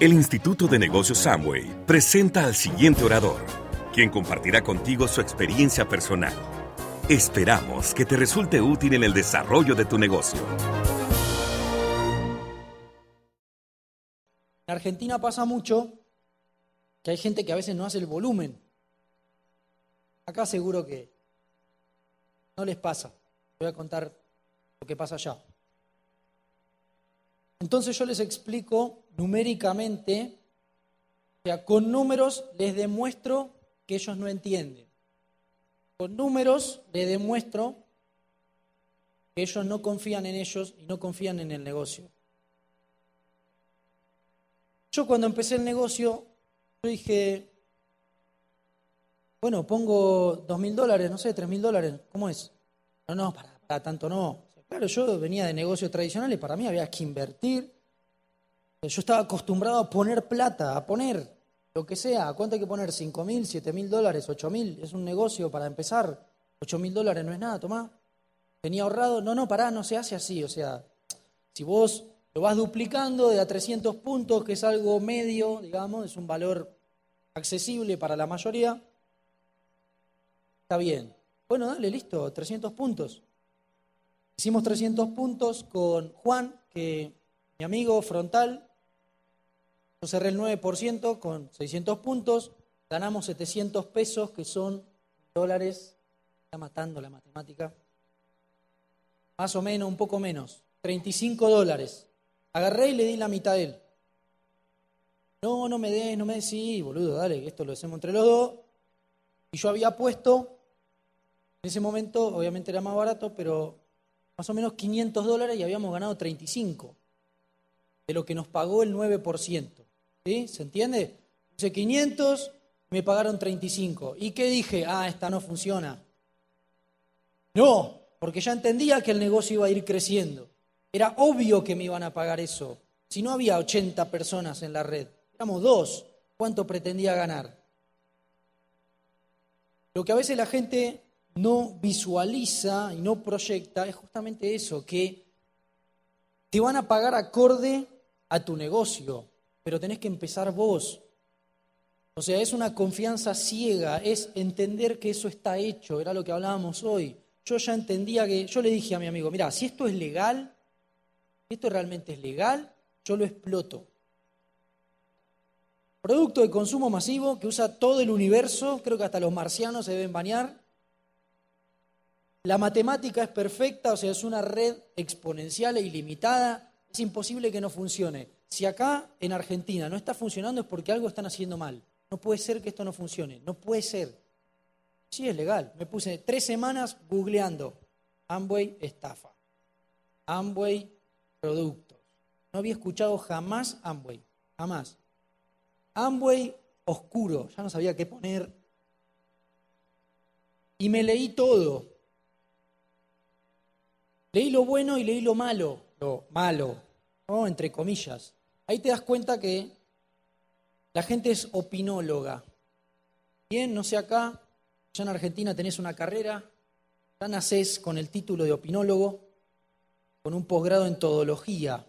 El Instituto de Negocios Samway presenta al siguiente orador, quien compartirá contigo su experiencia personal. Esperamos que te resulte útil en el desarrollo de tu negocio. En Argentina pasa mucho que hay gente que a veces no hace el volumen. Acá seguro que no les pasa. Voy a contar lo que pasa allá. Entonces yo les explico numéricamente, o sea, con números les demuestro que ellos no entienden. Con números les demuestro que ellos no confían en ellos y no confían en el negocio. Yo cuando empecé el negocio, yo dije, bueno, pongo dos mil dólares, no sé, tres mil dólares, ¿cómo es? No, no, para, para tanto no. Claro, yo venía de negocios tradicionales, para mí había que invertir. Yo estaba acostumbrado a poner plata, a poner lo que sea. ¿Cuánto hay que poner? ¿Cinco mil, siete mil dólares, ocho mil? Es un negocio para empezar. Ocho mil dólares no es nada, tomá. Tenía ahorrado. No, no, pará, no se hace así. O sea, si vos lo vas duplicando de a 300 puntos, que es algo medio, digamos, es un valor accesible para la mayoría, está bien. Bueno, dale, listo, 300 puntos. Hicimos 300 puntos con Juan, que mi amigo frontal. Yo cerré el 9% con 600 puntos. Ganamos 700 pesos, que son dólares. Está matando la matemática. Más o menos, un poco menos. 35 dólares. Agarré y le di la mitad a él. No, no me des, no me des, sí, boludo, dale, esto lo hacemos entre los dos. Y yo había puesto, en ese momento, obviamente era más barato, pero más o menos 500 dólares y habíamos ganado 35 de lo que nos pagó el 9%. ¿Sí? ¿Se entiende? Puse 500, me pagaron 35. ¿Y qué dije? Ah, esta no funciona. No, porque ya entendía que el negocio iba a ir creciendo. Era obvio que me iban a pagar eso. Si no había 80 personas en la red, éramos dos. ¿Cuánto pretendía ganar? Lo que a veces la gente no visualiza y no proyecta es justamente eso, que te van a pagar acorde a tu negocio, pero tenés que empezar vos. O sea, es una confianza ciega, es entender que eso está hecho, era lo que hablábamos hoy. Yo ya entendía que, yo le dije a mi amigo, mira, si esto es legal, si esto realmente es legal, yo lo exploto. Producto de consumo masivo que usa todo el universo, creo que hasta los marcianos se deben bañar, la matemática es perfecta, o sea, es una red exponencial e ilimitada. Es imposible que no funcione. Si acá en Argentina no está funcionando es porque algo están haciendo mal. No puede ser que esto no funcione. No puede ser. Sí, es legal. Me puse tres semanas googleando Amway estafa. Amway productos. No había escuchado jamás Amway. Jamás. Amway oscuro. Ya no sabía qué poner. Y me leí todo. Leí lo bueno y leí lo malo, lo malo, ¿no? entre comillas. Ahí te das cuenta que la gente es opinóloga. Bien, no sé acá, ya en Argentina tenés una carrera, ya nacés con el título de opinólogo, con un posgrado en todología.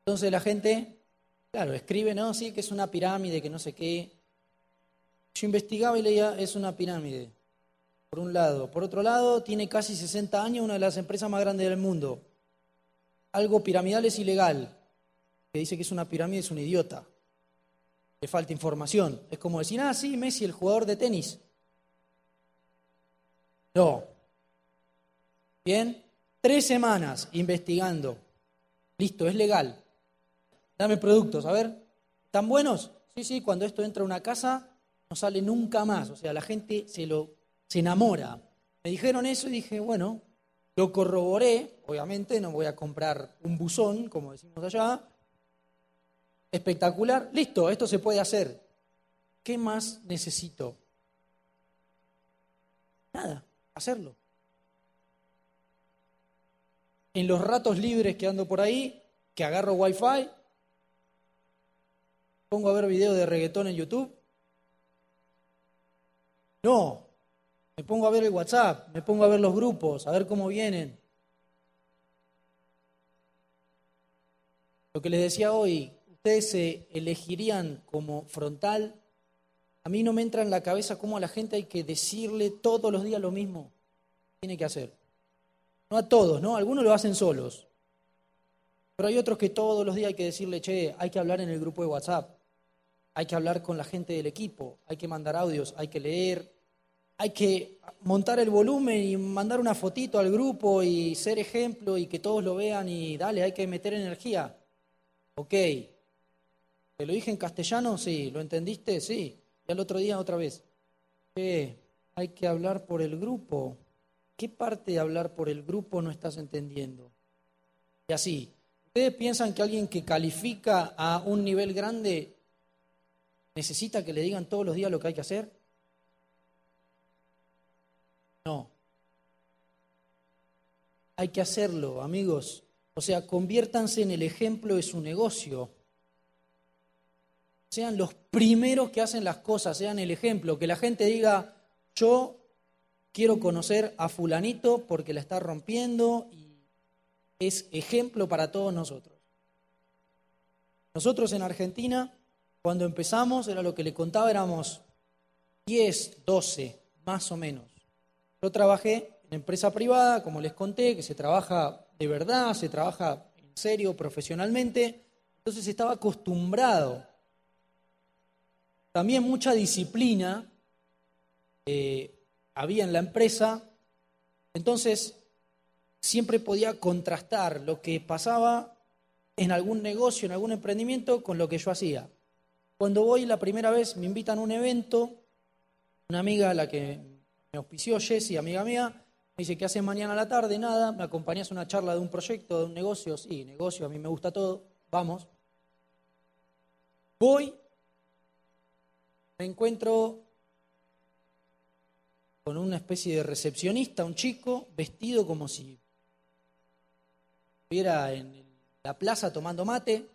Entonces la gente, claro, escribe, no, sí, que es una pirámide, que no sé qué. Yo investigaba y leía, es una pirámide por un lado. Por otro lado, tiene casi 60 años, una de las empresas más grandes del mundo. Algo piramidal es ilegal. Que dice que es una pirámide es un idiota. Le falta información. Es como decir, ah, sí, Messi, el jugador de tenis. No. Bien, tres semanas investigando. Listo, es legal. Dame productos, a ver. ¿Están buenos? Sí, sí, cuando esto entra a una casa no sale nunca más. O sea, la gente se lo se enamora. Me dijeron eso y dije, bueno, lo corroboré, obviamente no voy a comprar un buzón, como decimos allá. Espectacular, listo, esto se puede hacer. ¿Qué más necesito? Nada, hacerlo. En los ratos libres que ando por ahí, que agarro wifi, pongo a ver videos de reggaetón en YouTube. No, me pongo a ver el WhatsApp, me pongo a ver los grupos, a ver cómo vienen. Lo que les decía hoy, ustedes se elegirían como frontal, a mí no me entra en la cabeza cómo a la gente hay que decirle todos los días lo mismo. Tiene que hacer. No a todos, ¿no? Algunos lo hacen solos. Pero hay otros que todos los días hay que decirle, che, hay que hablar en el grupo de WhatsApp, hay que hablar con la gente del equipo, hay que mandar audios, hay que leer, hay que montar el volumen y mandar una fotito al grupo y ser ejemplo y que todos lo vean y dale, hay que meter energía. Ok. ¿Te lo dije en castellano? Sí. ¿Lo entendiste? Sí. Y al otro día otra vez. ¿Qué? Hay que hablar por el grupo. ¿Qué parte de hablar por el grupo no estás entendiendo? Y así. ¿Ustedes piensan que alguien que califica a un nivel grande necesita que le digan todos los días lo que hay que hacer? No. Hay que hacerlo, amigos. O sea, conviértanse en el ejemplo de su negocio. Sean los primeros que hacen las cosas, sean el ejemplo. Que la gente diga, yo quiero conocer a fulanito porque la está rompiendo y es ejemplo para todos nosotros. Nosotros en Argentina, cuando empezamos, era lo que le contaba, éramos 10, 12, más o menos. Yo trabajé en empresa privada, como les conté, que se trabaja de verdad, se trabaja en serio, profesionalmente, entonces estaba acostumbrado. También mucha disciplina eh, había en la empresa, entonces siempre podía contrastar lo que pasaba en algún negocio, en algún emprendimiento, con lo que yo hacía. Cuando voy la primera vez, me invitan a un evento, una amiga, la que me auspició, Jessie, amiga mía, me dice, ¿qué haces mañana a la tarde? Nada, me acompañas a una charla de un proyecto, de un negocio. Sí, negocio, a mí me gusta todo. Vamos. Voy, me encuentro con una especie de recepcionista, un chico, vestido como si estuviera en la plaza tomando mate.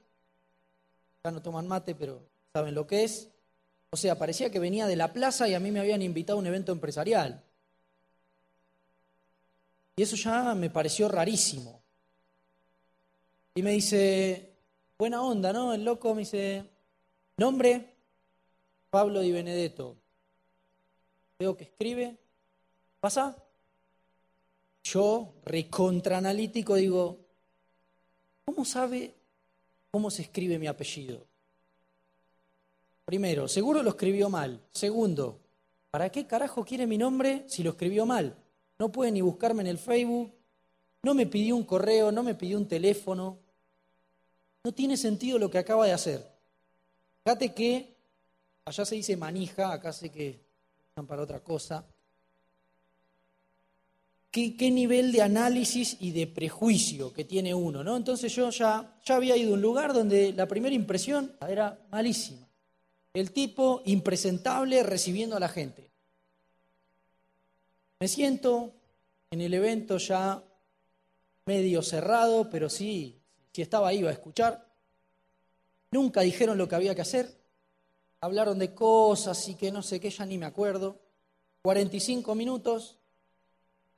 Ya no toman mate, pero saben lo que es. O sea, parecía que venía de la plaza y a mí me habían invitado a un evento empresarial. Y eso ya me pareció rarísimo. Y me dice, buena onda, ¿no? El loco me dice, nombre, Pablo Di Benedetto. Veo que escribe, pasa. Yo, recontraanalítico, digo, ¿cómo sabe cómo se escribe mi apellido? Primero, seguro lo escribió mal. Segundo, ¿para qué carajo quiere mi nombre si lo escribió mal? no puede ni buscarme en el Facebook, no me pidió un correo, no me pidió un teléfono. No tiene sentido lo que acaba de hacer. Fíjate que, allá se dice manija, acá sé que están para otra cosa. ¿Qué, ¿Qué, nivel de análisis y de prejuicio que tiene uno, ¿no? Entonces yo ya, ya había ido a un lugar donde la primera impresión era malísima. El tipo impresentable recibiendo a la gente. Me siento en el evento ya medio cerrado, pero sí, si estaba ahí a escuchar. Nunca dijeron lo que había que hacer. Hablaron de cosas y que no sé qué, ya ni me acuerdo. 45 minutos.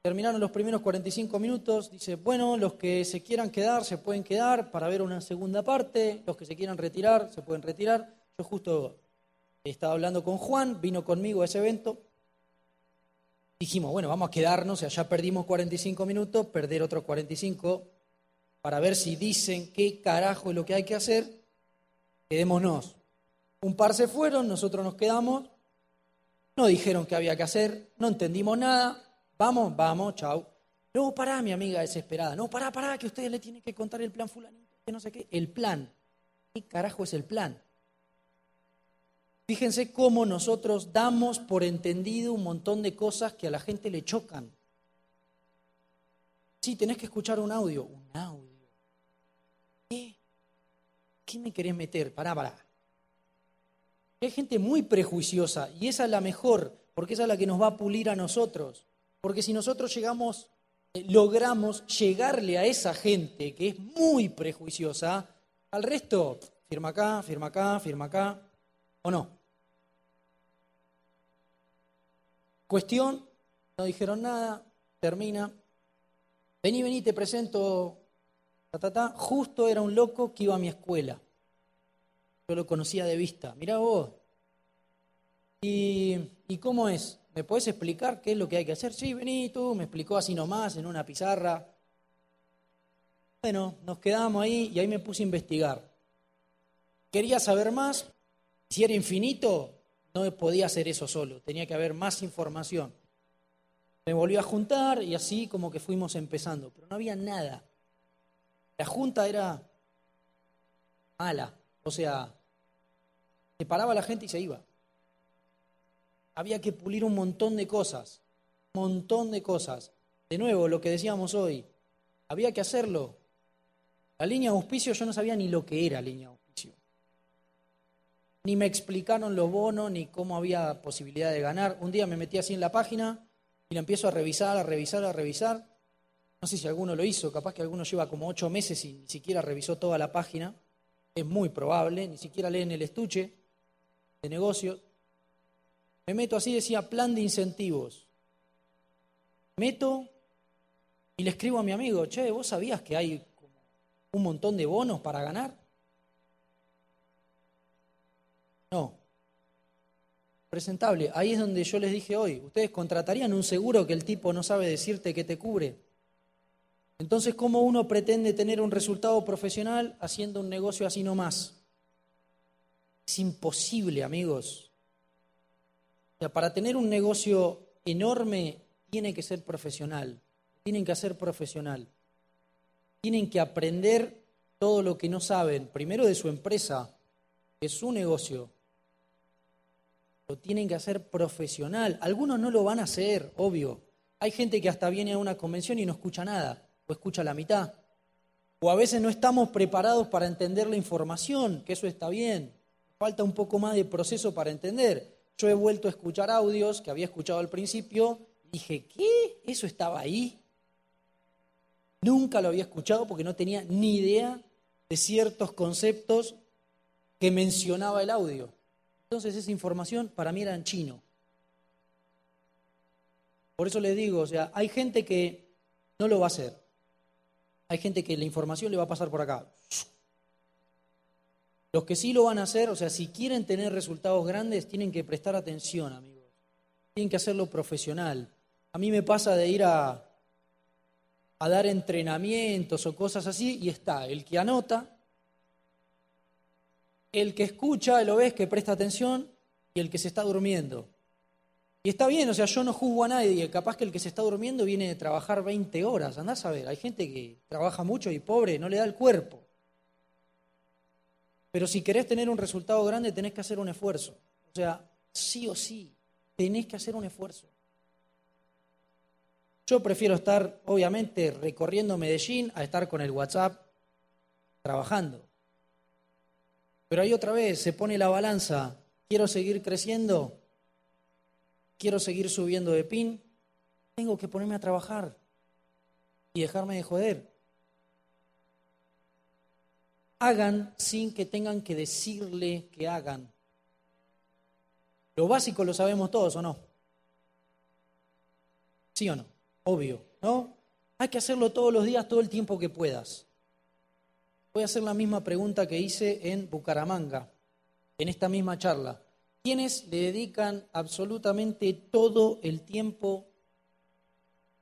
Terminaron los primeros 45 minutos. Dice, bueno, los que se quieran quedar se pueden quedar para ver una segunda parte. Los que se quieran retirar se pueden retirar. Yo justo estaba hablando con Juan, vino conmigo a ese evento dijimos, bueno, vamos a quedarnos, ya perdimos 45 minutos, perder otros 45 para ver si dicen qué carajo es lo que hay que hacer, quedémonos. Un par se fueron, nosotros nos quedamos, no dijeron qué había que hacer, no entendimos nada, vamos, vamos, chau. No, pará, mi amiga desesperada, no, pará, pará, que ustedes le tienen que contar el plan fulanito, que no sé qué, el plan. ¿Qué carajo es el plan? Fíjense cómo nosotros damos por entendido un montón de cosas que a la gente le chocan. Sí, tenés que escuchar un audio. Un audio. ¿Qué? ¿Qué me querés meter? Pará, pará. Hay gente muy prejuiciosa y esa es la mejor, porque esa es la que nos va a pulir a nosotros. Porque si nosotros llegamos, eh, logramos llegarle a esa gente que es muy prejuiciosa, al resto, firma acá, firma acá, firma acá, ¿O no? Cuestión, no dijeron nada, termina. Vení, vení, te presento. Ta, ta, ta. Justo era un loco que iba a mi escuela. yo lo conocía de vista. Mirá vos. ¿Y, ¿Y cómo es? ¿Me puedes explicar qué es lo que hay que hacer? Sí, vení tú, me explicó así nomás en una pizarra. Bueno, nos quedamos ahí y ahí me puse a investigar. Quería saber más. Si era infinito, no podía hacer eso solo, tenía que haber más información. Me volvió a juntar y así como que fuimos empezando, pero no había nada. La junta era mala, o sea, se paraba la gente y se iba. Había que pulir un montón de cosas, un montón de cosas. De nuevo, lo que decíamos hoy, había que hacerlo. La línea de auspicio yo no sabía ni lo que era línea de auspicio. Ni me explicaron los bonos, ni cómo había posibilidad de ganar. Un día me metí así en la página y la empiezo a revisar, a revisar, a revisar. No sé si alguno lo hizo, capaz que alguno lleva como ocho meses y ni siquiera revisó toda la página. Es muy probable, ni siquiera leen el estuche de negocios. Me meto así, decía plan de incentivos. Meto y le escribo a mi amigo, che, ¿vos sabías que hay un montón de bonos para ganar? No. Presentable. Ahí es donde yo les dije hoy, ¿ustedes contratarían un seguro que el tipo no sabe decirte que te cubre? Entonces, ¿cómo uno pretende tener un resultado profesional haciendo un negocio así nomás? Es imposible, amigos. O sea, para tener un negocio enorme tiene que ser profesional. Tienen que ser profesional. Tienen que aprender todo lo que no saben, primero de su empresa, de su negocio. Lo tienen que hacer profesional. Algunos no lo van a hacer, obvio. Hay gente que hasta viene a una convención y no escucha nada o escucha la mitad. O a veces no estamos preparados para entender la información, que eso está bien. Falta un poco más de proceso para entender. Yo he vuelto a escuchar audios que había escuchado al principio. Dije, ¿qué? ¿Eso estaba ahí? Nunca lo había escuchado porque no tenía ni idea de ciertos conceptos que mencionaba el audio. Entonces esa información para mí era en chino. Por eso les digo, o sea, hay gente que no lo va a hacer. Hay gente que la información le va a pasar por acá. Los que sí lo van a hacer, o sea, si quieren tener resultados grandes, tienen que prestar atención, amigos. Tienen que hacerlo profesional. A mí me pasa de ir a, a dar entrenamientos o cosas así y está el que anota, el que escucha, lo ves que presta atención y el que se está durmiendo. Y está bien, o sea, yo no juzgo a nadie. Capaz que el que se está durmiendo viene de trabajar 20 horas. Andás a ver, hay gente que trabaja mucho y pobre, no le da el cuerpo. Pero si querés tener un resultado grande, tenés que hacer un esfuerzo. O sea, sí o sí, tenés que hacer un esfuerzo. Yo prefiero estar, obviamente, recorriendo Medellín a estar con el WhatsApp trabajando. Pero ahí otra vez se pone la balanza. ¿Quiero seguir creciendo? quiero seguir subiendo de pin, tengo que ponerme a trabajar y dejarme de joder. Hagan sin que tengan que decirle que hagan. Lo básico lo sabemos todos, ¿o no? ¿Sí o no? Obvio, ¿no? Hay que hacerlo todos los días, todo el tiempo que puedas. Voy a hacer la misma pregunta que hice en Bucaramanga, en esta misma charla quienes le dedican absolutamente todo el tiempo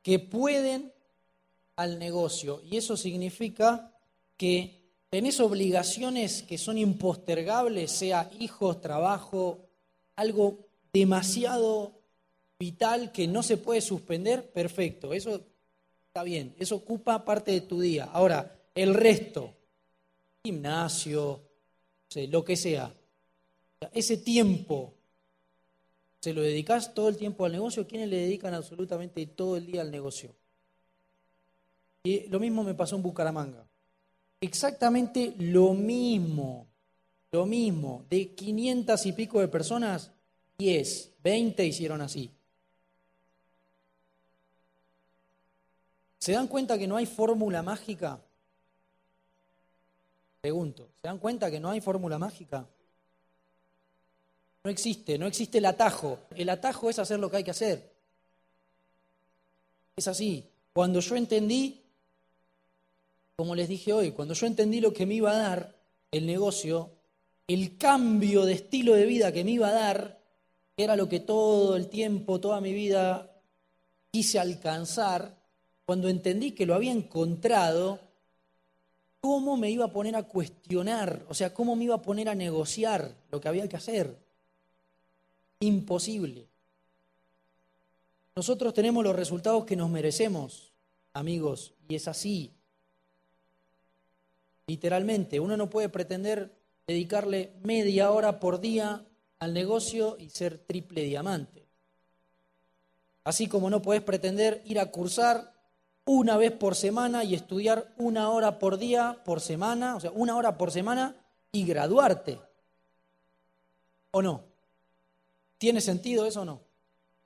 que pueden al negocio. Y eso significa que tenés obligaciones que son impostergables, sea hijos, trabajo, algo demasiado vital que no se puede suspender, perfecto, eso está bien, eso ocupa parte de tu día. Ahora, el resto, gimnasio, lo que sea, ese tiempo, ¿se lo dedicas todo el tiempo al negocio? ¿Quiénes le dedican absolutamente todo el día al negocio? Y lo mismo me pasó en Bucaramanga. Exactamente lo mismo, lo mismo. De 500 y pico de personas, 10, 20 hicieron así. ¿Se dan cuenta que no hay fórmula mágica? Pregunto, ¿se dan cuenta que no hay fórmula mágica? No existe, no existe el atajo. El atajo es hacer lo que hay que hacer. Es así. Cuando yo entendí, como les dije hoy, cuando yo entendí lo que me iba a dar el negocio, el cambio de estilo de vida que me iba a dar, que era lo que todo el tiempo, toda mi vida quise alcanzar, cuando entendí que lo había encontrado, ¿cómo me iba a poner a cuestionar? O sea, ¿cómo me iba a poner a negociar lo que había que hacer? Imposible. Nosotros tenemos los resultados que nos merecemos, amigos, y es así. Literalmente, uno no puede pretender dedicarle media hora por día al negocio y ser triple diamante. Así como no puedes pretender ir a cursar una vez por semana y estudiar una hora por día por semana, o sea, una hora por semana y graduarte. ¿O no? ¿Tiene sentido eso o no?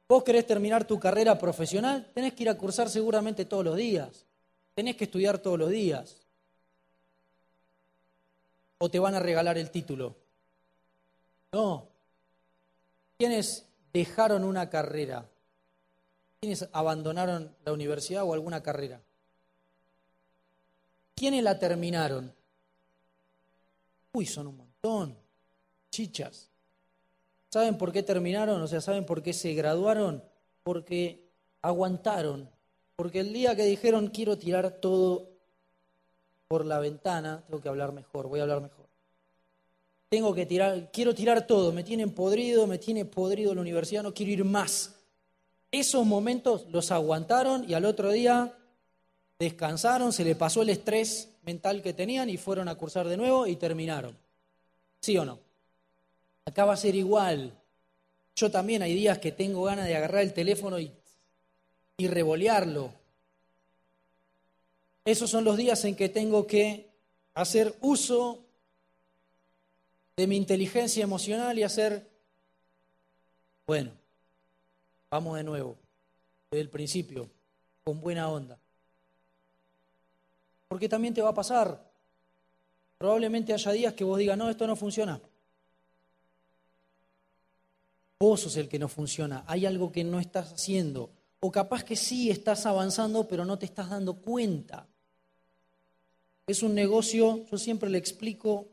Vos querés terminar tu carrera profesional, tenés que ir a cursar seguramente todos los días, tenés que estudiar todos los días. ¿O te van a regalar el título? No. ¿Quiénes dejaron una carrera? ¿Quiénes abandonaron la universidad o alguna carrera? ¿Quiénes la terminaron? Uy, son un montón. Chichas. ¿Saben por qué terminaron? O sea, ¿saben por qué se graduaron? Porque aguantaron. Porque el día que dijeron quiero tirar todo por la ventana, tengo que hablar mejor, voy a hablar mejor. Tengo que tirar, quiero tirar todo, me tienen podrido, me tiene podrido la universidad, no quiero ir más. Esos momentos los aguantaron y al otro día descansaron, se le pasó el estrés mental que tenían y fueron a cursar de nuevo y terminaron. ¿Sí o no? Acá va a ser igual. Yo también hay días que tengo ganas de agarrar el teléfono y, y revolearlo. Esos son los días en que tengo que hacer uso de mi inteligencia emocional y hacer, bueno, vamos de nuevo, desde el principio, con buena onda. Porque también te va a pasar. Probablemente haya días que vos digas, no, esto no funciona. Vos sos el que no funciona, hay algo que no estás haciendo. O capaz que sí estás avanzando, pero no te estás dando cuenta. Es un negocio, yo siempre le explico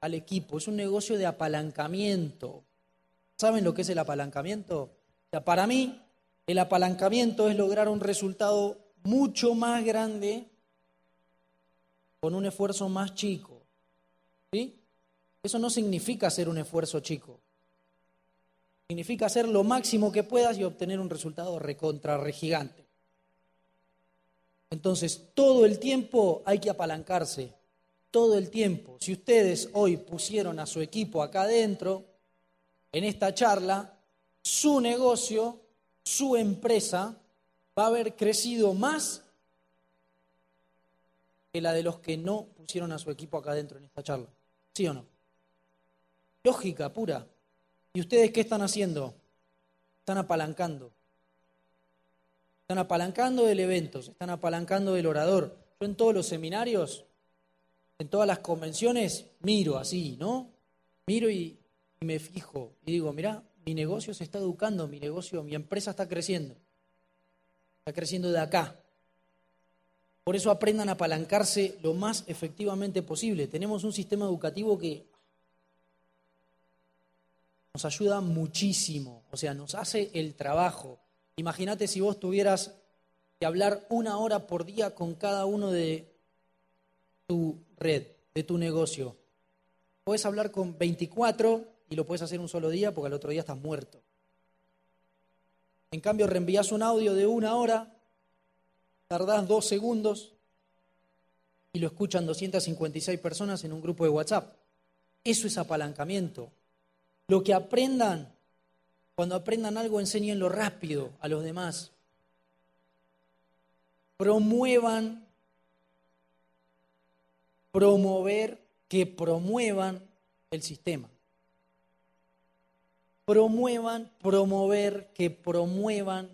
al equipo, es un negocio de apalancamiento. ¿Saben lo que es el apalancamiento? Sea, para mí, el apalancamiento es lograr un resultado mucho más grande con un esfuerzo más chico. ¿Sí? Eso no significa hacer un esfuerzo chico. Significa hacer lo máximo que puedas y obtener un resultado recontra gigante. Entonces, todo el tiempo hay que apalancarse, todo el tiempo. Si ustedes hoy pusieron a su equipo acá adentro, en esta charla, su negocio, su empresa, va a haber crecido más que la de los que no pusieron a su equipo acá adentro en esta charla. ¿Sí o no? Lógica pura. ¿Y ustedes qué están haciendo? Están apalancando. Están apalancando del evento, se están apalancando del orador. Yo en todos los seminarios, en todas las convenciones, miro así, ¿no? Miro y, y me fijo y digo, mira, mi negocio se está educando, mi negocio, mi empresa está creciendo. Está creciendo de acá. Por eso aprendan a apalancarse lo más efectivamente posible. Tenemos un sistema educativo que nos ayuda muchísimo, o sea, nos hace el trabajo. Imagínate si vos tuvieras que hablar una hora por día con cada uno de tu red, de tu negocio. Puedes hablar con 24 y lo puedes hacer un solo día porque al otro día estás muerto. En cambio, reenvías un audio de una hora, tardás dos segundos y lo escuchan 256 personas en un grupo de WhatsApp. Eso es apalancamiento. Lo que aprendan, cuando aprendan algo, enséñenlo rápido a los demás. Promuevan, promover que promuevan el sistema. Promuevan, promover que promuevan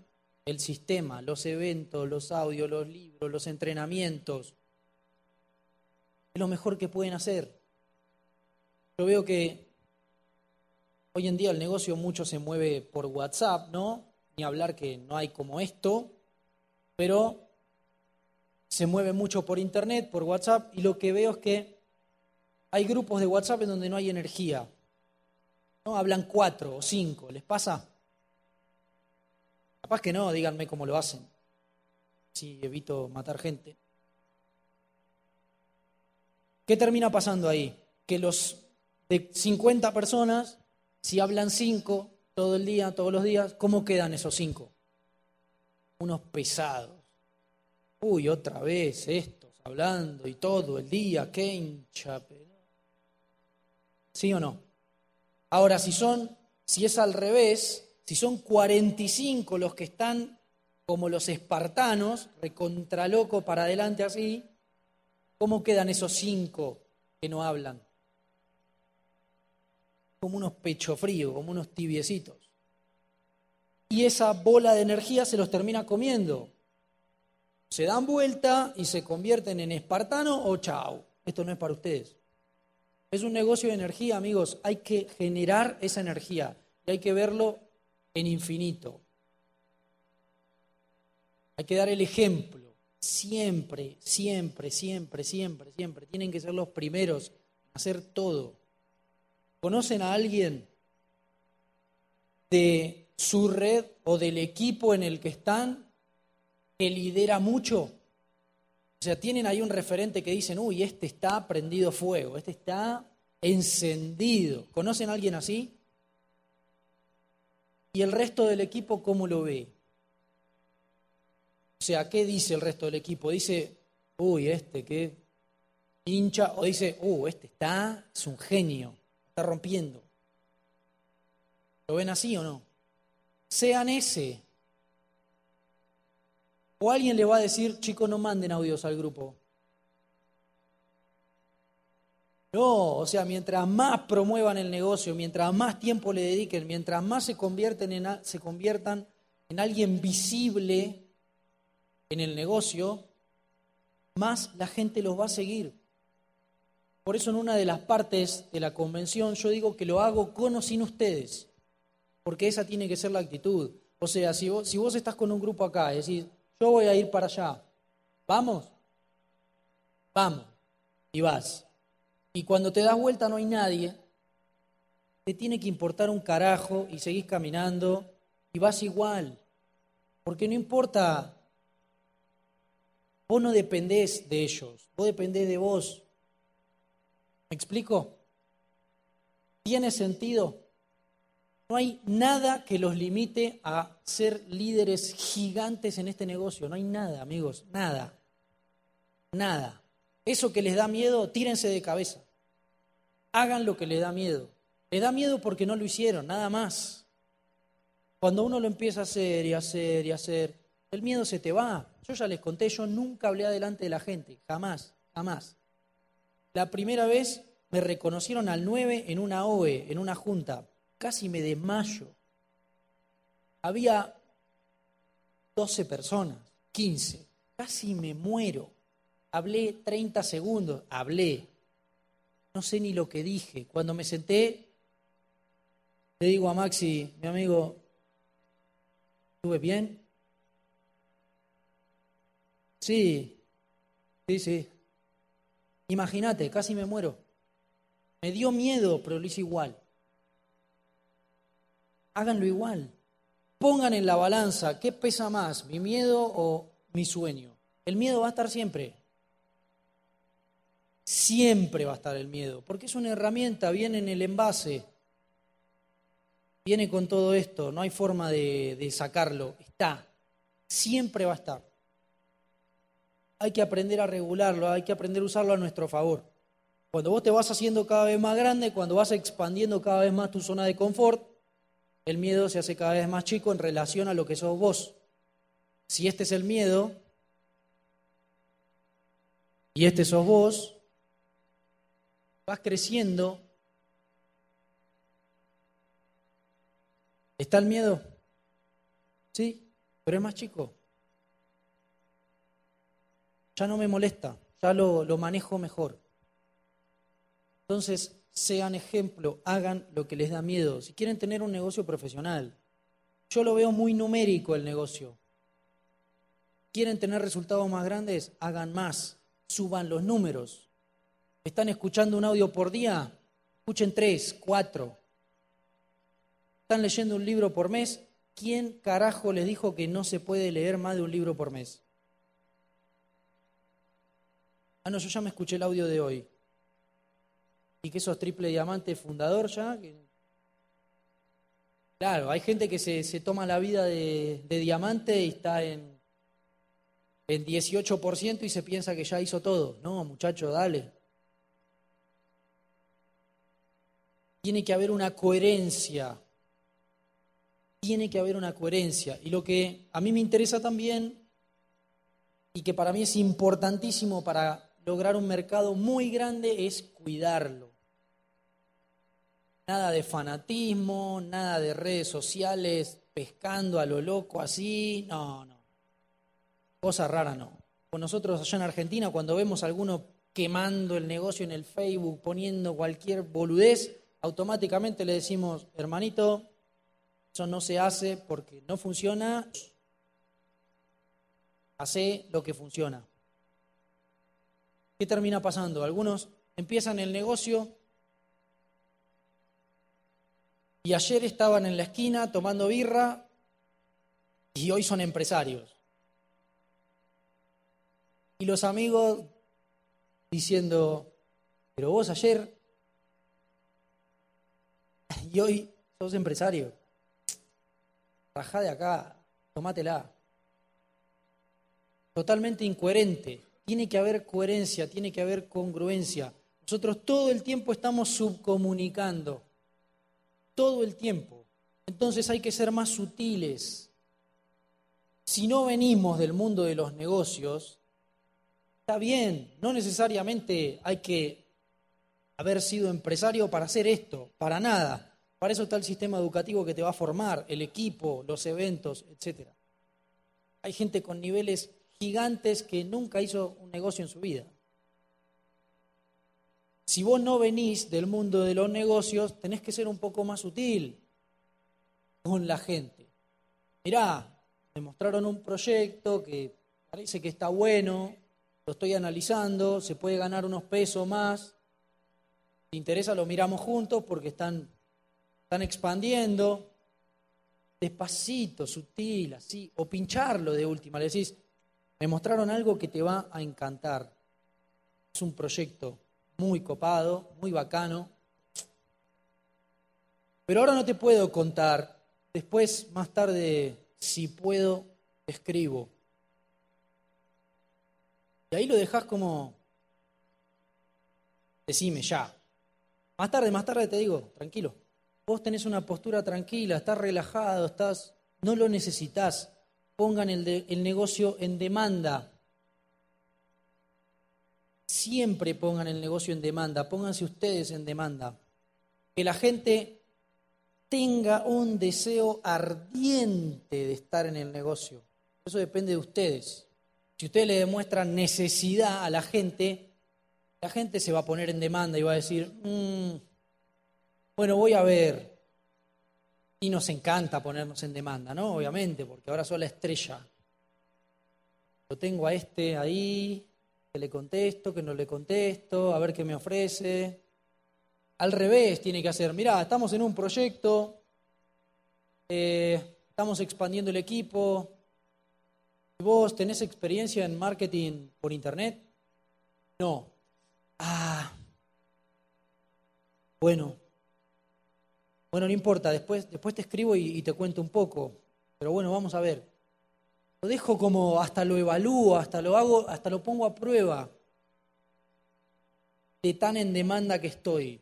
el sistema, los eventos, los audios, los libros, los entrenamientos. Es lo mejor que pueden hacer. Yo veo que Hoy en día el negocio mucho se mueve por WhatsApp, ¿no? Ni hablar que no hay como esto, pero se mueve mucho por Internet, por WhatsApp, y lo que veo es que hay grupos de WhatsApp en donde no hay energía. ¿No? Hablan cuatro o cinco. ¿Les pasa? Capaz que no, díganme cómo lo hacen. Si evito matar gente. ¿Qué termina pasando ahí? Que los de 50 personas, si hablan cinco todo el día, todos los días, ¿cómo quedan esos cinco? Unos pesados. Uy, otra vez estos hablando y todo el día, qué hincha. ¿Sí o no? Ahora, si son, si es al revés, si son 45 los que están como los espartanos, recontraloco para adelante así, ¿Cómo quedan esos cinco que no hablan? Como unos pecho fríos, como unos tibiecitos. Y esa bola de energía se los termina comiendo. Se dan vuelta y se convierten en espartano o chao. Esto no es para ustedes. Es un negocio de energía, amigos. Hay que generar esa energía y hay que verlo en infinito. Hay que dar el ejemplo. Siempre, siempre, siempre, siempre, siempre. Tienen que ser los primeros a hacer todo. ¿Conocen a alguien de su red o del equipo en el que están que lidera mucho? O sea, tienen ahí un referente que dicen, uy, este está prendido fuego, este está encendido. ¿Conocen a alguien así? ¿Y el resto del equipo cómo lo ve? O sea, ¿qué dice el resto del equipo? Dice, uy, este qué hincha, o dice, uh, este está, es un genio, está rompiendo. ¿Lo ven así o no? Sean ese. O alguien le va a decir, chicos, no manden audios al grupo. No, o sea, mientras más promuevan el negocio, mientras más tiempo le dediquen, mientras más se, convierten en, se conviertan en alguien visible, en el negocio, más la gente los va a seguir. Por eso en una de las partes de la convención yo digo que lo hago con o sin ustedes, porque esa tiene que ser la actitud. O sea, si vos, si vos estás con un grupo acá y decís, yo voy a ir para allá, ¿vamos? Vamos, y vas. Y cuando te das vuelta no hay nadie, te tiene que importar un carajo y seguís caminando y vas igual. Porque no importa Vos no dependés de ellos, vos dependés de vos. ¿Me explico? ¿Tiene sentido? No hay nada que los limite a ser líderes gigantes en este negocio. No hay nada, amigos, nada. Nada. Eso que les da miedo, tírense de cabeza. Hagan lo que les da miedo. Les da miedo porque no lo hicieron, nada más. Cuando uno lo empieza a hacer y hacer y hacer, el miedo se te va. Yo ya les conté, yo nunca hablé adelante de la gente, jamás, jamás. La primera vez me reconocieron al 9 en una OE, en una junta. Casi me desmayo. Había 12 personas, 15. Casi me muero. Hablé 30 segundos, hablé. No sé ni lo que dije. Cuando me senté, le digo a Maxi, mi amigo, ¿estuve bien? Sí, sí, sí. Imagínate, casi me muero. Me dio miedo, pero lo hice igual. Háganlo igual. Pongan en la balanza qué pesa más, mi miedo o mi sueño. El miedo va a estar siempre. Siempre va a estar el miedo, porque es una herramienta, viene en el envase, viene con todo esto, no hay forma de, sacarlo, está, siempre va a estar hay que aprender a regularlo, hay que aprender a usarlo a nuestro favor. Cuando vos te vas haciendo cada vez más grande, cuando vas expandiendo cada vez más tu zona de confort, el miedo se hace cada vez más chico en relación a lo que sos vos. Si este es el miedo y este sos vos, vas creciendo. ¿Está el miedo? Sí, pero es más chico ya no me molesta, ya lo, lo manejo mejor. Entonces, sean ejemplo, hagan lo que les da miedo. Si quieren tener un negocio profesional, yo lo veo muy numérico el negocio. ¿Quieren tener resultados más grandes? Hagan más, suban los números. ¿Están escuchando un audio por día? Escuchen tres, cuatro. ¿Están leyendo un libro por mes? ¿Quién carajo les dijo que no se puede leer más de un libro por mes? Ah, no, yo ya me escuché el audio de hoy. Y que sos triple diamante fundador ya. Claro, hay gente que se, toma la vida de, diamante y está en, en 18% y se piensa que ya hizo todo. No, muchacho, dale. Tiene que haber una coherencia. Tiene que haber una coherencia. Y lo que a mí me interesa también y que para mí es importantísimo para lograr un mercado muy grande es cuidarlo. Nada de fanatismo, nada de redes sociales pescando a lo loco así, no, no. Cosa rara no. Con nosotros allá en Argentina, cuando vemos a alguno quemando el negocio en el Facebook, poniendo cualquier boludez, automáticamente le decimos, hermanito, eso no se hace porque no funciona, hace lo que funciona. ¿Qué termina pasando? Algunos empiezan el negocio y ayer estaban en la esquina tomando birra y hoy son empresarios. Y los amigos diciendo, pero vos ayer y hoy sos empresario. Rajá de acá, tomátela. Totalmente incoherente. Tiene que haber coherencia, tiene que haber congruencia. Nosotros todo el tiempo estamos subcomunicando. Todo el tiempo. Entonces hay que ser más sutiles. Si no venimos del mundo de los negocios, está bien, no necesariamente hay que haber sido empresario para hacer esto, para nada. Para eso está el sistema educativo que te va a formar, el equipo, los eventos, etc. Hay gente con niveles gigantes que nunca hizo un negocio en su vida. Si vos no venís del mundo de los negocios, tenés que ser un poco más sutil con la gente. Mirá, me mostraron un proyecto que parece que está bueno, lo estoy analizando, se puede ganar unos pesos más. ¿Te interesa? Lo miramos juntos porque están, están expandiendo. Despacito, sutil, así. O pincharlo de última. Le decís, me mostraron algo que te va a encantar. Es un proyecto muy copado, muy bacano. Pero ahora no te puedo contar. Después, más tarde, si puedo, escribo. Y ahí lo dejas como, decime ya. Más tarde, más tarde te digo, tranquilo. Vos tenés una postura tranquila, estás relajado, estás, no lo necesitas pongan el, el negocio en demanda. Siempre pongan el negocio en demanda, pónganse ustedes en demanda. Que la gente tenga un deseo ardiente de estar en el negocio. Eso depende de ustedes. Si ustedes le demuestran necesidad a la gente, la gente se va a poner en demanda y va a decir, mm, bueno, voy a ver, y nos encanta ponernos en demanda, ¿no? Obviamente, porque ahora soy la estrella. Lo tengo a este ahí, que le contesto, que no le contesto, a ver qué me ofrece. Al revés tiene que hacer, mirá, estamos en un proyecto, eh, estamos expandiendo el equipo. ¿Vos tenés experiencia en marketing por internet? No. Ah. Bueno, bueno, no importa, después, después te escribo y, te cuento un poco. Pero bueno, vamos a ver. Lo dejo como hasta lo evalúo, hasta lo hago, hasta lo pongo a prueba de tan en demanda que estoy.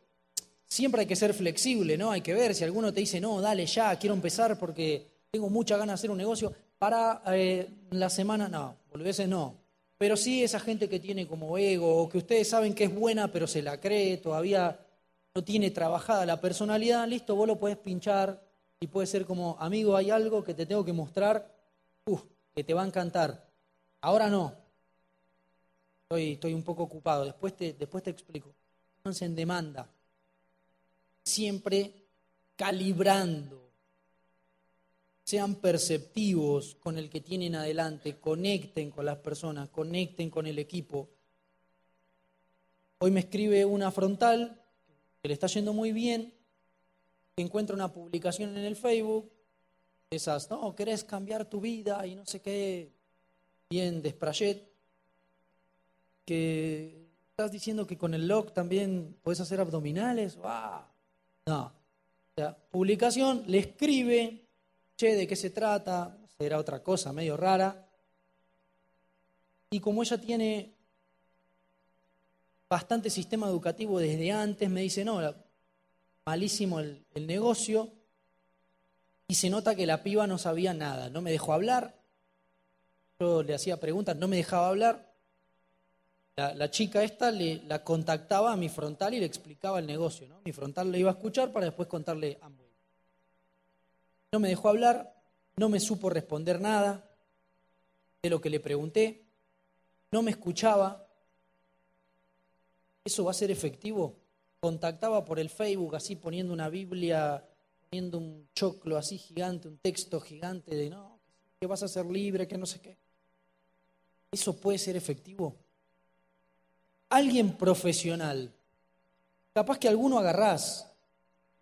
Siempre hay que ser flexible, ¿no? Hay que ver si alguno te dice, no, dale ya, quiero empezar porque tengo mucha ganas de hacer un negocio. Para eh, la semana, no, veces no. Pero sí esa gente que tiene como ego, o que ustedes saben que es buena, pero se la cree, todavía no tiene trabajada la personalidad, listo, vos lo puedes pinchar y puede ser como, amigo, hay algo que te tengo que mostrar, que te va a encantar. Ahora no. Estoy, estoy un poco ocupado, después te, después te explico. Entonces, en demanda. Siempre calibrando. Sean perceptivos con el que tienen adelante, conecten con las personas, conecten con el equipo Hoy me escribe una frontal que le está yendo muy bien, encuentra una publicación en el Facebook, esas, no, querés cambiar tu vida y no sé qué, bien de que estás diciendo que con el log también puedes hacer abdominales. ¡Wow! No. O sea, publicación, le escribe, che, ¿de qué se trata? Será otra cosa medio rara. Y como ella tiene bastante sistema educativo desde antes, me dice, no, malísimo el negocio. Y se nota que la piba no sabía nada, no me dejó hablar. Yo le hacía preguntas, no me dejaba hablar. La, chica esta le, la contactaba a mi frontal y le explicaba el negocio. ¿no? Mi frontal le iba a escuchar para después contarle ambos. No me dejó hablar, no me supo responder nada de lo que le pregunté, no me escuchaba. ¿Eso va a ser efectivo? Contactaba por el Facebook así poniendo una Biblia, un choclo así gigante, un texto gigante de no, que vas a ser libre, que no sé qué. ¿Eso puede ser efectivo? alguien profesional. Capaz que alguno agarrás,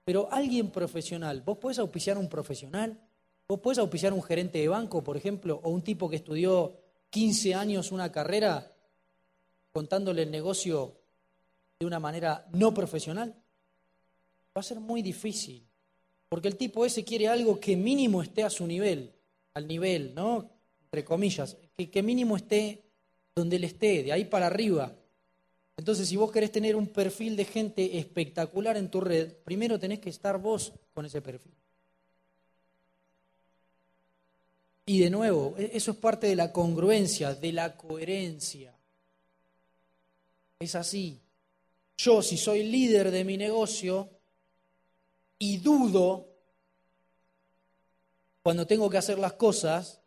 pero alguien profesional. ¿Vos podés auspiciar a un profesional? ¿Vos podés auspiciar a un gerente de banco, por ejemplo, o un tipo que estudió 15 años una carrera contándole el negocio de una manera no profesional? Va a ser muy difícil, porque el tipo ese quiere algo que mínimo esté a su nivel, al nivel, ¿no? Entre comillas, que, mínimo esté donde él esté, de ahí para arriba. Entonces, si vos querés tener un perfil de gente espectacular en tu red, primero tenés que estar vos con ese perfil. Y de nuevo, e-, eso es parte de la congruencia, de la coherencia. Es así. Yo, si soy líder de mi negocio y dudo cuando tengo que hacer las cosas,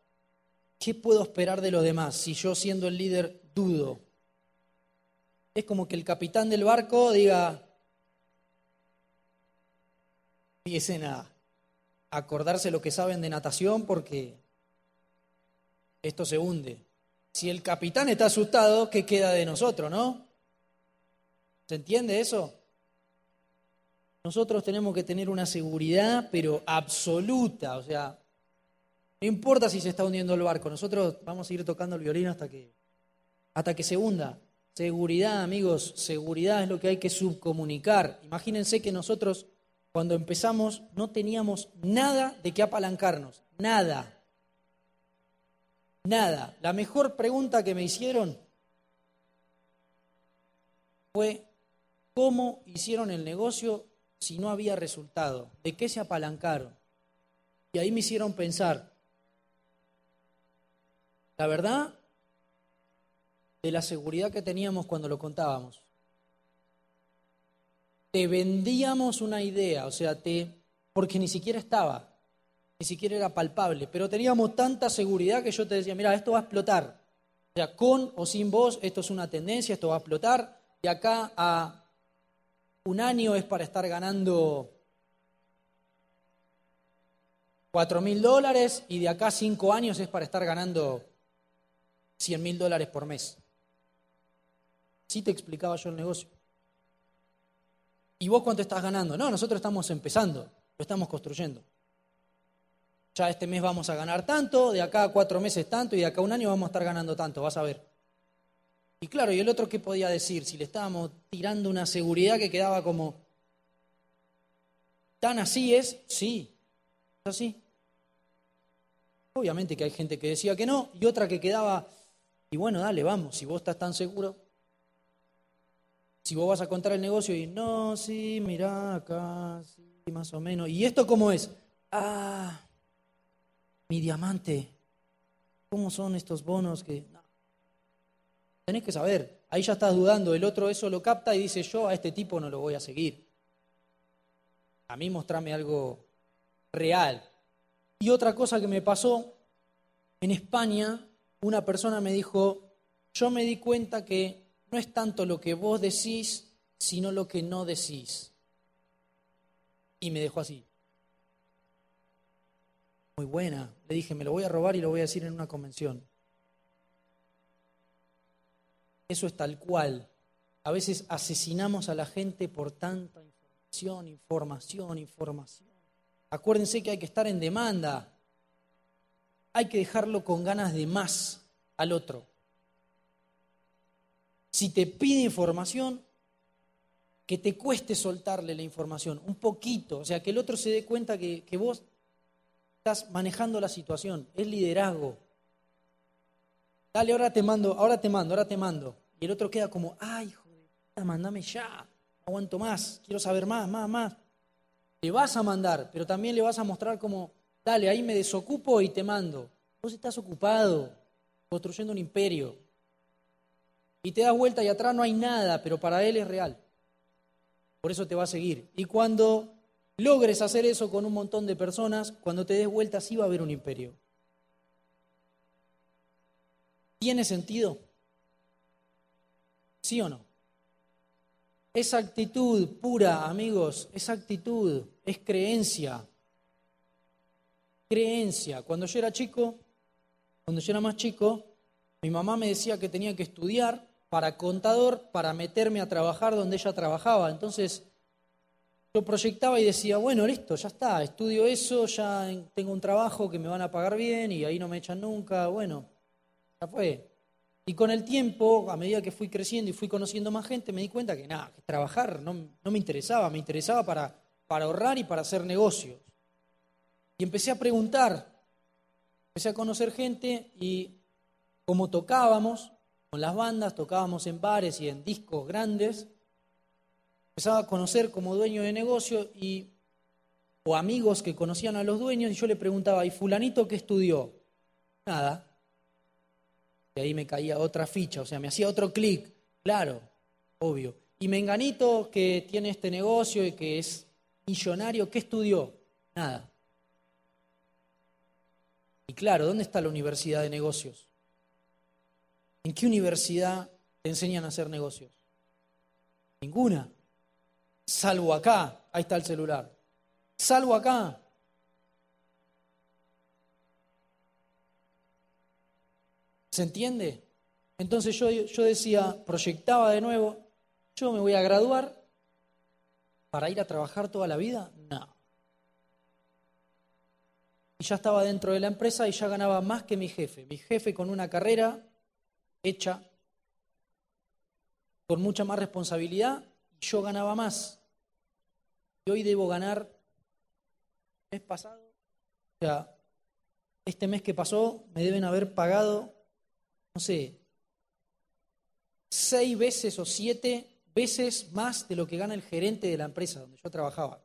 ¿qué puedo esperar de los demás si yo siendo el líder dudo? es como que el capitán del barco diga, empiecen a acordarse lo que saben de natación porque esto se hunde. Si el capitán está asustado, ¿qué queda de nosotros, no? ¿Se entiende eso? Nosotros tenemos que tener una seguridad, pero absoluta, o sea, no importa si se está hundiendo el barco, nosotros vamos a ir tocando el violín hasta que, hasta que se hunda. Seguridad, amigos, seguridad es lo que hay que subcomunicar. Imagínense que nosotros cuando empezamos no teníamos nada de qué apalancarnos, nada. Nada. La mejor pregunta que me hicieron fue, ¿cómo hicieron el negocio si no había resultado? ¿De qué se apalancaron? Y ahí me hicieron pensar, la verdad, de la seguridad que teníamos cuando lo contábamos. Te vendíamos una idea, o sea, te porque ni siquiera estaba, ni siquiera era palpable, pero teníamos tanta seguridad que yo te decía, mira, esto va a explotar. O sea, con o sin vos, esto es una tendencia, esto va a explotar. De acá a un año es para estar ganando cuatro mil dólares y de acá cinco años es para estar ganando cien mil dólares por mes. Sí te explicaba yo el negocio. ¿Y vos cuánto estás ganando? No, nosotros estamos empezando, lo estamos construyendo. Ya este mes vamos a ganar tanto, de acá a cuatro meses tanto y de acá a un año vamos a estar ganando tanto, vas a ver. Y claro, ¿y el otro qué podía decir? Si le estábamos tirando una seguridad que quedaba como, ¿tan así es? Sí, es así. Obviamente que hay gente que decía que no y otra que quedaba, y bueno, dale, vamos, si vos estás tan seguro, si vos vas a contar el negocio y no, sí, mirá acá, sí, más o menos. ¿Y esto cómo es? Ah, mi diamante. ¿Cómo son estos bonos que.? Tenés que saber. Ahí ya estás dudando. El otro eso lo capta y dice: Yo a este tipo no lo voy a seguir. A mí mostrame algo real. Y otra cosa que me pasó, en España, una persona me dijo: Yo me di cuenta que no es tanto lo que vos decís, sino lo que no decís. Y me dejó así. Muy buena. Le dije, me lo voy a robar y lo voy a decir en una convención. Eso es tal cual. A veces asesinamos a la gente por tanta información, información, información. Acuérdense que hay que estar en demanda. Hay que dejarlo con ganas de más al otro. Si te pide información, que te cueste soltarle la información, un poquito, o sea, que el otro se dé cuenta que, vos estás manejando la situación, es liderazgo. Dale, ahora te mando, ahora te mando, ahora te mando. Y el otro queda como, ay, hijo de ya, aguanto más, quiero saber más, más, más. Le vas a mandar, pero también le vas a mostrar como, dale, ahí me desocupo y te mando. Vos estás ocupado construyendo un imperio. Y te das vuelta y atrás no hay nada, pero para él es real. Por eso te va a seguir. Y cuando logres hacer eso con un montón de personas, cuando te des vuelta sí va a haber un imperio. ¿Tiene sentido? ¿Sí o no? Esa actitud pura, amigos, esa actitud es creencia. Creencia. Cuando yo era chico, cuando yo era más chico, mi mamá me decía que tenía que estudiar para contador para meterme a trabajar donde ella trabajaba. Entonces yo proyectaba y decía, bueno, listo, ya está, estudio eso, ya tengo un trabajo que me van a pagar bien y ahí no me echan nunca, bueno, ya fue. Y con el tiempo, a medida que fui creciendo y fui conociendo más gente, me di cuenta que nada, trabajar no, no me interesaba, me interesaba para, para ahorrar y para hacer negocios. Y empecé a preguntar, empecé a conocer gente y como tocábamos, con las bandas, tocábamos en bares y en discos grandes, empezaba a conocer como dueño de negocio y, o amigos que conocían a los dueños y yo le preguntaba, ¿y fulanito qué estudió? Nada. Y ahí me caía otra ficha, o sea, me hacía otro clic, claro, obvio. Y Menganito que tiene este negocio y que es millonario, ¿qué estudió? Nada. Y claro, ¿dónde está la universidad de negocios? ¿En qué universidad te enseñan a hacer negocios? Ninguna. Salvo acá. Ahí está el celular. Salvo acá. ¿Se entiende? Entonces yo, yo decía, proyectaba de nuevo, yo me voy a graduar para ir a trabajar toda la vida. No. Y ya estaba dentro de la empresa y ya ganaba más que mi jefe. Mi jefe con una carrera hecha con mucha más responsabilidad yo ganaba más. Y hoy debo ganar mes pasado, o sea, este mes que pasó me deben haber pagado, no sé, seis veces o siete veces más de lo que gana el gerente de la empresa donde yo trabajaba.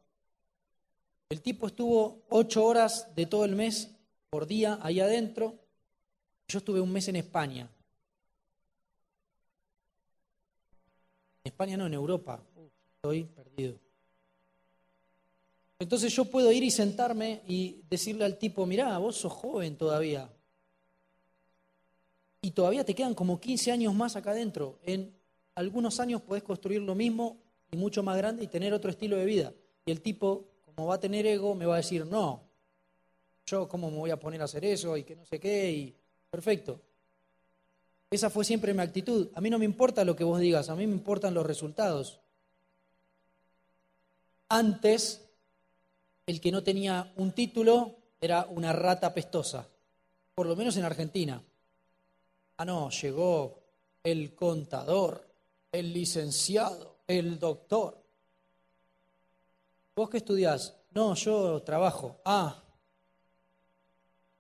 El tipo estuvo ocho horas de todo el mes por día ahí adentro. Yo estuve un mes en España. España no, en Europa. estoy perdido. Entonces yo puedo ir y sentarme y decirle al tipo, mirá, vos sos joven todavía. Y todavía te quedan como 15 años más acá adentro. En algunos años podés construir lo mismo y mucho más grande y tener otro estilo de vida. Y el tipo, como va a tener ego, me va a decir, no, yo cómo me voy a poner a hacer eso y que no sé qué, y perfecto. Esa fue siempre mi actitud. A mí no me importa lo que vos digas, a mí me importan los resultados. Antes, el que no tenía un título era una rata pestosa, por lo menos en Argentina. Ah, no, llegó el contador, el licenciado, el doctor. ¿Vos qué estudiás? No, yo trabajo. Ah,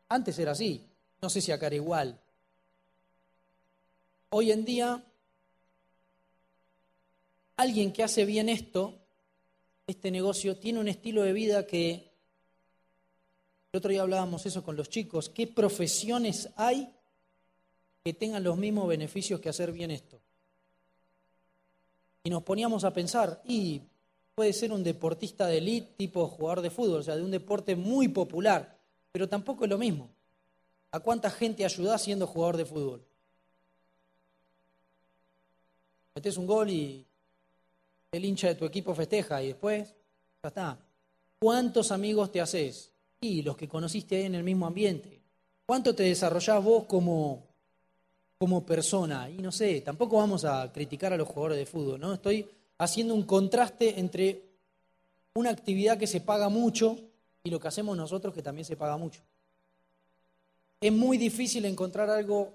antes era así. No sé si acá era igual. Hoy en día, alguien que hace bien esto, este negocio, tiene un estilo de vida que, el otro día hablábamos eso con los chicos, ¿qué profesiones hay que tengan los mismos beneficios que hacer bien esto? Y nos poníamos a pensar, y puede ser un deportista de elite tipo jugador de fútbol, o sea, de un deporte muy popular, pero tampoco es lo mismo. ¿A cuánta gente ayuda siendo jugador de fútbol? metes un gol y el hincha de tu equipo festeja y después ya está. ¿Cuántos amigos te haces? Y los que conociste ahí en el mismo ambiente. ¿Cuánto te desarrollás vos como, como persona. Y no sé, tampoco vamos a criticar a los jugadores de fútbol, ¿no? Estoy haciendo un contraste entre una actividad que se paga mucho y lo que hacemos nosotros que también se paga mucho. Es muy difícil encontrar algo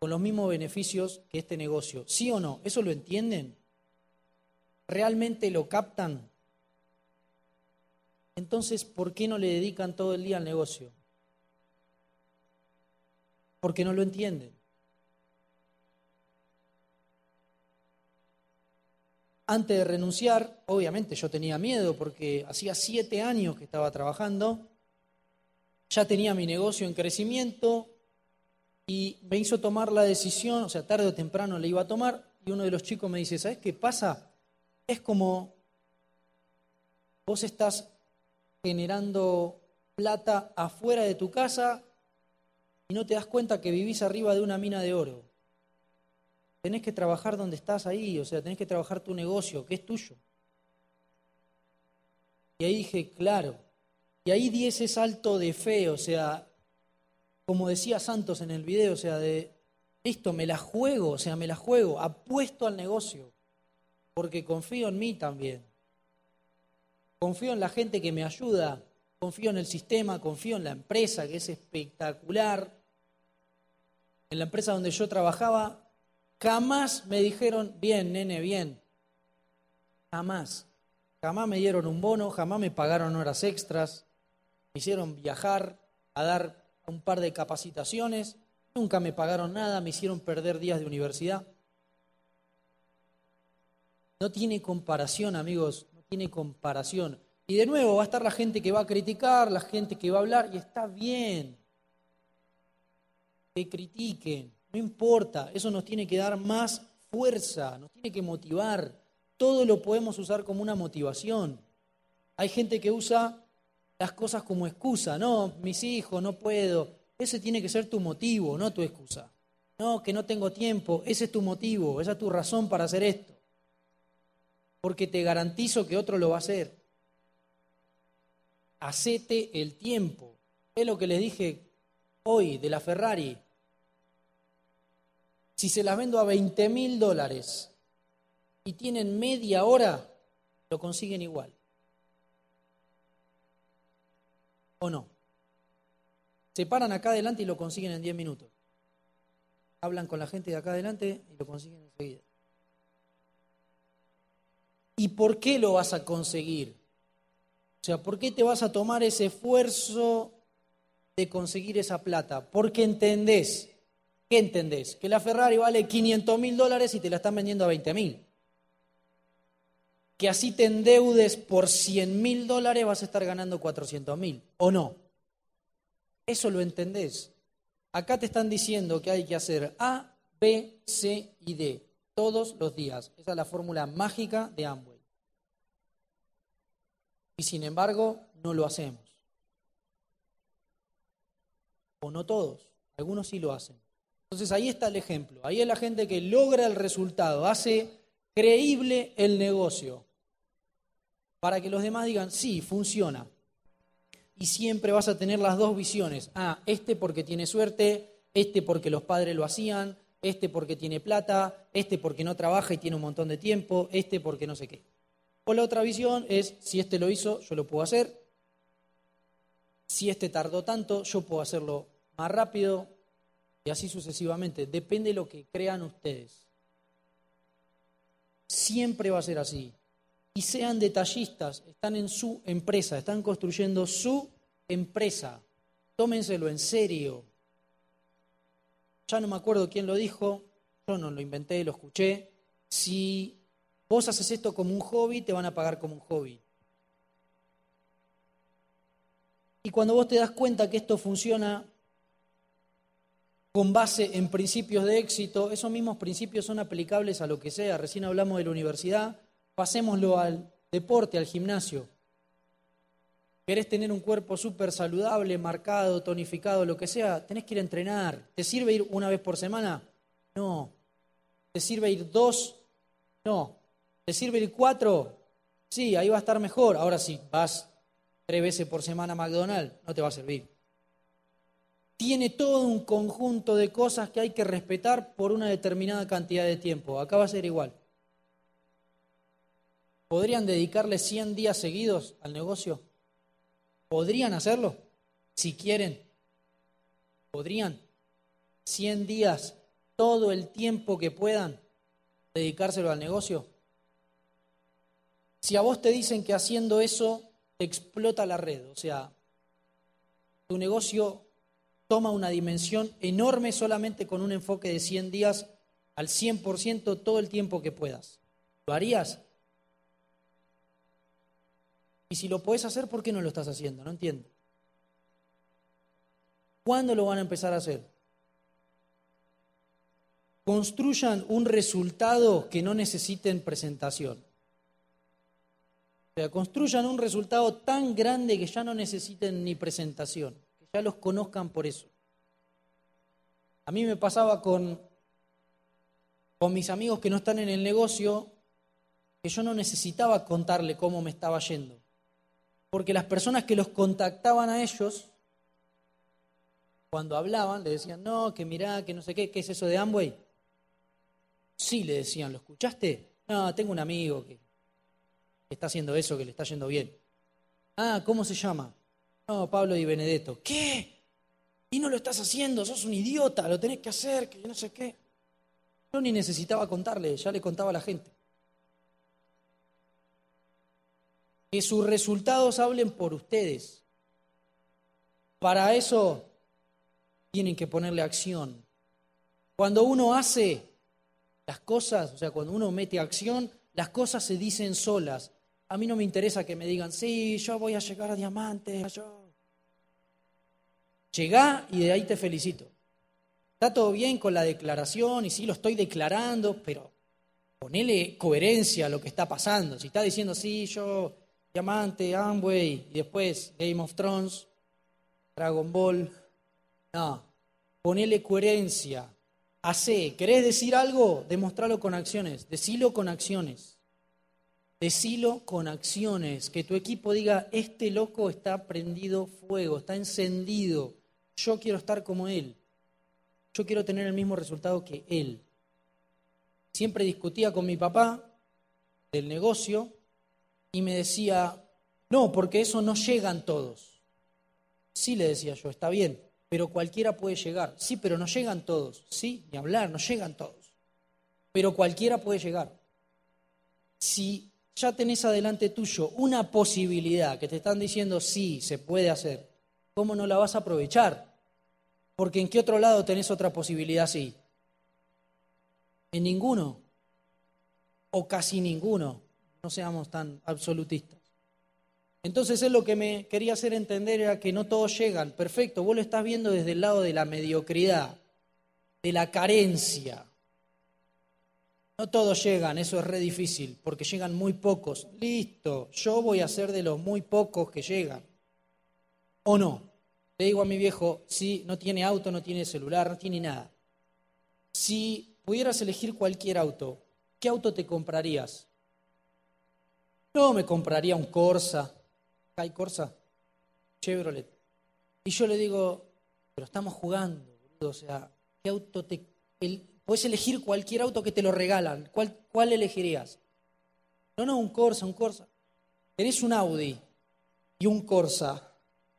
con los mismos beneficios que este negocio. ¿Sí o no? ¿Eso lo entienden? ¿Realmente lo captan? Entonces, ¿por qué no le dedican todo el día al negocio? Porque no lo entienden. Antes de renunciar, obviamente yo tenía miedo porque hacía siete años que estaba trabajando, ya tenía mi negocio en crecimiento y me hizo tomar la decisión, o sea, tarde o temprano le iba a tomar, y uno de los chicos me dice, ¿sabes qué pasa? Es como vos estás generando plata afuera de tu casa y no te das cuenta que vivís arriba de una mina de oro tenés que trabajar donde estás ahí, o sea, tenés que trabajar tu negocio, que es tuyo. Y ahí dije, claro. Y ahí di ese salto de fe, o sea, como decía Santos en el video, o sea, de esto me la juego, o sea, me la juego, apuesto al negocio, porque confío en mí también. Confío en la gente que me ayuda, confío en el sistema, confío en la empresa, que es espectacular. En la empresa donde yo trabajaba, Jamás me dijeron, bien, nene, bien. Jamás. Jamás me dieron un bono, jamás me pagaron horas extras, me hicieron viajar a dar un par de capacitaciones, nunca me pagaron nada, me hicieron perder días de universidad. No tiene comparación, amigos, no tiene comparación. Y de nuevo va a estar la gente que va a criticar, la gente que va a hablar, y está bien que critiquen. No importa, eso nos tiene que dar más fuerza, nos tiene que motivar. Todo lo podemos usar como una motivación. Hay gente que usa las cosas como excusa. No, mis hijos, no puedo. Ese tiene que ser tu motivo, no tu excusa. No, que no tengo tiempo. Ese es tu motivo, esa es tu razón para hacer esto. Porque te garantizo que otro lo va a hacer. Hacete el tiempo. Es lo que les dije hoy de la Ferrari. Si se las vendo a 20 mil dólares y tienen media hora, lo consiguen igual. ¿O no? Se paran acá adelante y lo consiguen en 10 minutos. Hablan con la gente de acá adelante y lo consiguen enseguida. ¿Y por qué lo vas a conseguir? O sea, ¿por qué te vas a tomar ese esfuerzo de conseguir esa plata? Porque entendés ¿Qué entendés? Que la Ferrari vale 500 mil dólares y te la están vendiendo a 20 mil. Que así te endeudes por 100 mil dólares vas a estar ganando 400 mil. ¿O no? Eso lo entendés. Acá te están diciendo que hay que hacer A, B, C y D todos los días. Esa es la fórmula mágica de Amway. Y sin embargo, no lo hacemos. O no todos. Algunos sí lo hacen. Entonces ahí está el ejemplo. Ahí es la gente que logra el resultado, hace creíble el negocio. Para que los demás digan, sí, funciona. Y siempre vas a tener las dos visiones. Ah, este porque tiene suerte, este porque los padres lo hacían, este porque tiene plata, este porque no trabaja y tiene un montón de tiempo, este porque no sé qué. O la otra visión es, si este lo hizo, yo lo puedo hacer. Si este tardó tanto, yo puedo hacerlo más rápido, y así sucesivamente. Depende de lo que crean ustedes. Siempre va a ser así. Y sean detallistas, están en su empresa, están construyendo su empresa. Tómenselo en serio. Ya no me acuerdo quién lo dijo, yo no lo inventé, lo escuché. Si vos haces esto como un hobby, te van a pagar como un hobby. Y cuando vos te das cuenta que esto funciona con base en principios de éxito, esos mismos principios son aplicables a lo que sea. Recién hablamos de la universidad, pasémoslo al deporte, al gimnasio. ¿Querés tener un cuerpo súper saludable, marcado, tonificado, lo que sea? Tenés que ir a entrenar. ¿Te sirve ir una vez por semana? No. ¿Te sirve ir dos? No. ¿Te sirve ir cuatro? Sí, ahí va a estar mejor. Ahora sí, vas tres veces por semana a McDonald's, no te va a servir. Tiene todo un conjunto de cosas que hay que respetar por una determinada cantidad de tiempo. Acá va a ser igual. ¿Podrían dedicarle 100 días seguidos al negocio? ¿Podrían hacerlo? Si quieren. ¿Podrían? 100 días, todo el tiempo que puedan, dedicárselo al negocio. Si a vos te dicen que haciendo eso te explota la red, o sea, tu negocio toma una dimensión enorme solamente con un enfoque de 100 días al 100% todo el tiempo que puedas. ¿Lo harías? Y si lo puedes hacer, ¿por qué no lo estás haciendo? No entiendo. ¿Cuándo lo van a empezar a hacer? Construyan un resultado que no necesiten presentación. O sea, construyan un resultado tan grande que ya no necesiten ni presentación ya los conozcan por eso. A mí me pasaba con, con mis amigos que no están en el negocio, que yo no necesitaba contarle cómo me estaba yendo. Porque las personas que los contactaban a ellos, cuando hablaban, le decían, no, que mirá, que no sé qué, ¿qué es eso de Amway? Sí, le decían, ¿lo escuchaste? No, tengo un amigo que está haciendo eso, que le está yendo bien. Ah, ¿cómo se llama? No, Pablo Di Benedetto. ¿Qué? Y no lo estás haciendo, sos un idiota, lo tenés que hacer, que no sé qué. Yo ni necesitaba contarle, ya le contaba a la gente. Que sus resultados hablen por ustedes. Para eso tienen que ponerle acción. Cuando uno hace las cosas, o sea, cuando uno mete acción, las cosas se dicen solas. A mí no me interesa que me digan, sí, yo voy a llegar a diamantes. Yo... Y de ahí te felicito. Está todo bien con la declaración y sí lo estoy declarando, pero ponele coherencia a lo que está pasando. Si está diciendo, sí, yo, diamante, Amway, y después Game of Thrones, Dragon Ball, no, ponele coherencia. Hacé, ¿querés decir algo? Demostralo con acciones, decilo con acciones. Decilo con acciones, que tu equipo diga, este loco está prendido fuego, está encendido, yo quiero estar como él, yo quiero tener el mismo resultado que él. Siempre discutía con mi papá del negocio y me decía, no, porque eso no llegan todos. Sí, le decía yo, está bien, pero cualquiera puede llegar. Sí, pero no llegan todos. Sí, ni hablar, no llegan todos. Pero cualquiera puede llegar. Si ya tenés adelante tuyo una posibilidad que te están diciendo sí, se puede hacer, ¿cómo no la vas a aprovechar? Porque ¿en qué otro lado tenés otra posibilidad así? En ninguno, o casi ninguno, no seamos tan absolutistas. Entonces es lo que me quería hacer entender era que no todos llegan. Perfecto, vos lo estás viendo desde el lado de la mediocridad, de la carencia. No todos llegan, eso es re difícil, porque llegan muy pocos. Listo, yo voy a ser de los muy pocos que llegan. ¿O no? Le digo a mi viejo, si no tiene auto, no tiene celular, no tiene nada. Si pudieras elegir cualquier auto, ¿qué auto te comprarías? No, me compraría un Corsa. ¿Hay Corsa? Chevrolet. Y yo le digo, pero estamos jugando, o sea, ¿qué auto te... Puedes elegir cualquier auto que te lo regalan. ¿Cuál, ¿Cuál, elegirías? No, no, un Corsa, un Corsa. Tenés un Audi y un Corsa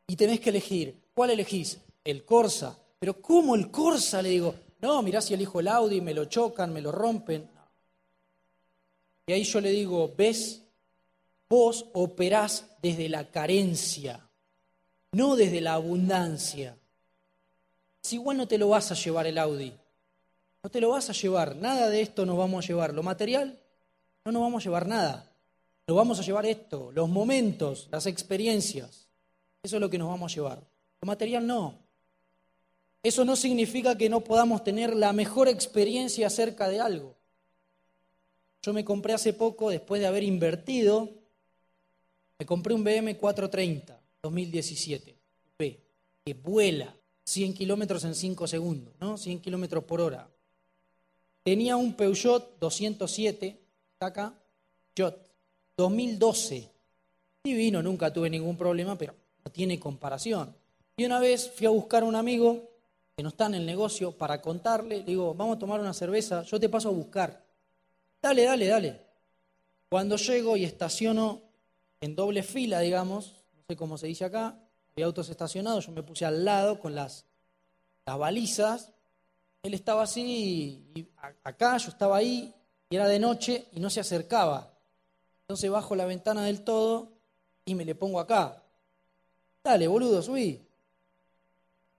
y tenés que elegir. ¿Cuál elegís? El Corsa. Pero ¿cómo el Corsa? Le digo, no, mirá si elijo el Audi, me lo chocan, me lo rompen. Y ahí yo le digo, ¿ves? Vos operás desde la carencia, no desde la abundancia. Si igual no te lo vas a llevar el Audi, no te lo vas a llevar, nada de esto nos vamos a llevar. Lo material, no nos vamos a llevar nada. Nos vamos a llevar esto, los momentos, las experiencias. Eso es lo que nos vamos a llevar. Lo material no. Eso no significa que no podamos tener la mejor experiencia acerca de algo. Yo me compré hace poco, después de haber invertido, me compré un BM 430 2017, que vuela 100 kilómetros en 5 segundos, ¿no? 100 kilómetros por hora. Tenía un Peugeot 207, acá, Jot, 2012. Divino, nunca tuve ningún problema, pero no tiene comparación. Y una vez fui a buscar a un amigo que no está en el negocio para contarle, le digo, vamos a tomar una cerveza, yo te paso a buscar. Dale, dale, dale. Cuando llego y estaciono en doble fila, digamos, no sé cómo se dice acá, había autos estacionados, yo me puse al lado con las balizas, él estaba así, y acá yo estaba ahí, y era de noche y no se acercaba. Entonces bajo la ventana del todo y me le pongo acá. Dale, boludo, subí.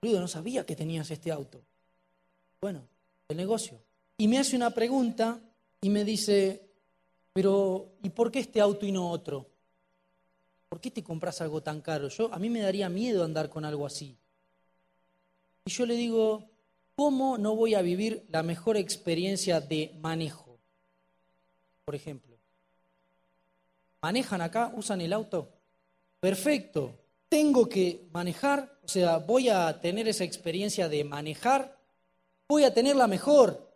Boludo, no sabía que tenías este auto. Bueno, el negocio. Y me hace una pregunta y me dice, pero ¿y por qué este auto y no otro? ¿Por qué te compras algo tan caro? Yo, a mí me daría miedo andar con algo así. Y yo le digo, ¿cómo no voy a vivir la mejor experiencia de manejo? Por ejemplo. ¿Manejan acá? ¿Usan el auto? Perfecto. Tengo que manejar, o sea, voy a tener esa experiencia de manejar, voy a tenerla mejor.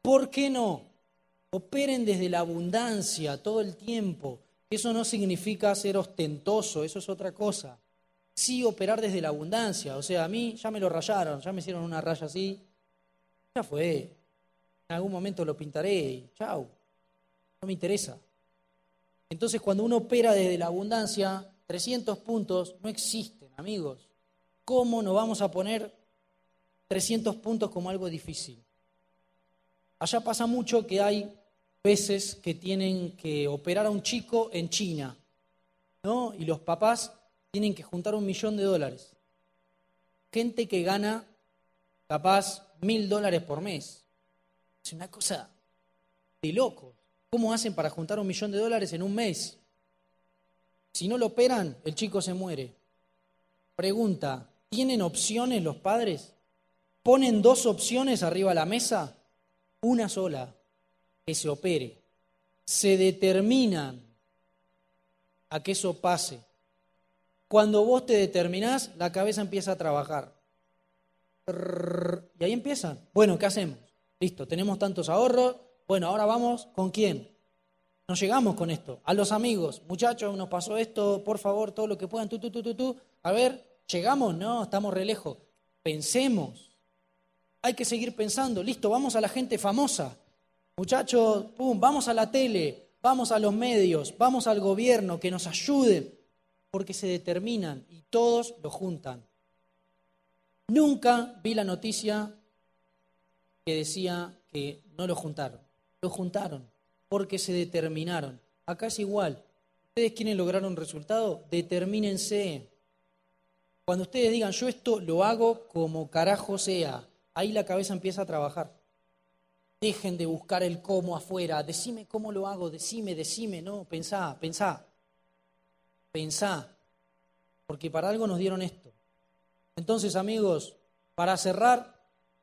¿Por qué no? Operen desde la abundancia todo el tiempo. Eso no significa ser ostentoso, eso es otra cosa. Sí operar desde la abundancia. O sea, a mí ya me lo rayaron, ya me hicieron una raya así. Ya fue. En algún momento lo pintaré y chau. No me interesa. Entonces, cuando uno opera desde la abundancia, 300 puntos no existen, amigos. ¿Cómo nos vamos a poner 300 puntos como algo difícil? Allá pasa mucho que hay veces que tienen que operar a un chico en China, ¿no? Y los papás tienen que juntar un millón de dólares. Gente que gana capaz mil dólares por mes. Es una cosa de loco. ¿Cómo hacen para juntar un millón de dólares en un mes? Si no lo operan, el chico se muere. Pregunta, ¿tienen opciones los padres? ¿Ponen dos opciones arriba de la mesa? Una sola, que se opere. Se determinan a que eso pase. Cuando vos te determinás, la cabeza empieza a trabajar. Y ahí empiezan. Bueno, ¿qué hacemos? Listo, tenemos tantos ahorros, bueno, ahora vamos con quién. Nos llegamos con esto. A los amigos, muchachos, nos pasó esto, por favor, todo lo que puedan, tú, tú, tú, tú, tú. A ver, ¿llegamos? No, estamos re lejos. Pensemos. Hay que seguir pensando. Listo, vamos a la gente famosa. Muchachos, pum, vamos a la tele, vamos a los medios, vamos al gobierno, que nos ayuden, porque se determinan y todos lo juntan. Nunca vi la noticia que decía que no lo juntaron. Lo juntaron porque se determinaron. Acá es igual. ¿Ustedes quieren lograr un resultado? Determínense. Cuando ustedes digan, yo esto lo hago como carajo sea, ahí la cabeza empieza a trabajar. Dejen de buscar el cómo afuera. Decime cómo lo hago, decime, decime. No, pensá, pensá. Pensá. Porque para algo nos dieron esto. Entonces, amigos, para cerrar,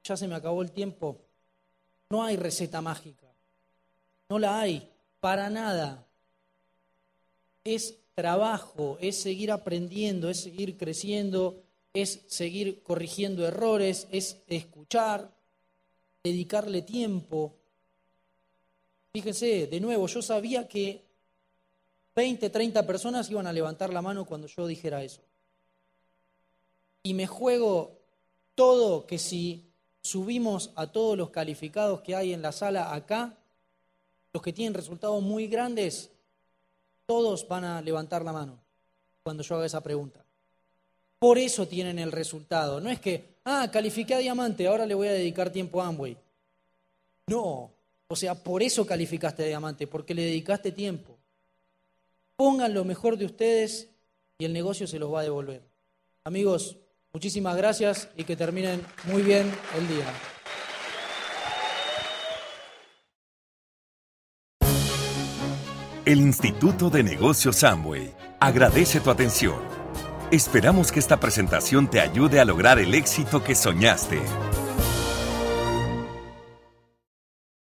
ya se me acabó el tiempo. No hay receta mágica. No la hay, para nada. Es trabajo, es seguir aprendiendo, es seguir creciendo, es seguir corrigiendo errores, es escuchar, dedicarle tiempo. Fíjense, de nuevo, yo sabía que 20, 30 personas iban a levantar la mano cuando yo dijera eso. Y me juego todo que si subimos a todos los calificados que hay en la sala acá, los que tienen resultados muy grandes, todos van a levantar la mano cuando yo haga esa pregunta. Por eso tienen el resultado. No es que, ah, califiqué a diamante, ahora le voy a dedicar tiempo a Amway. No, o sea, por eso calificaste a diamante, porque le dedicaste tiempo. Pongan lo mejor de ustedes y el negocio se los va a devolver. Amigos, muchísimas gracias y que terminen muy bien el día. El Instituto de Negocios Samway agradece tu atención. Esperamos que esta presentación te ayude a lograr el éxito que soñaste.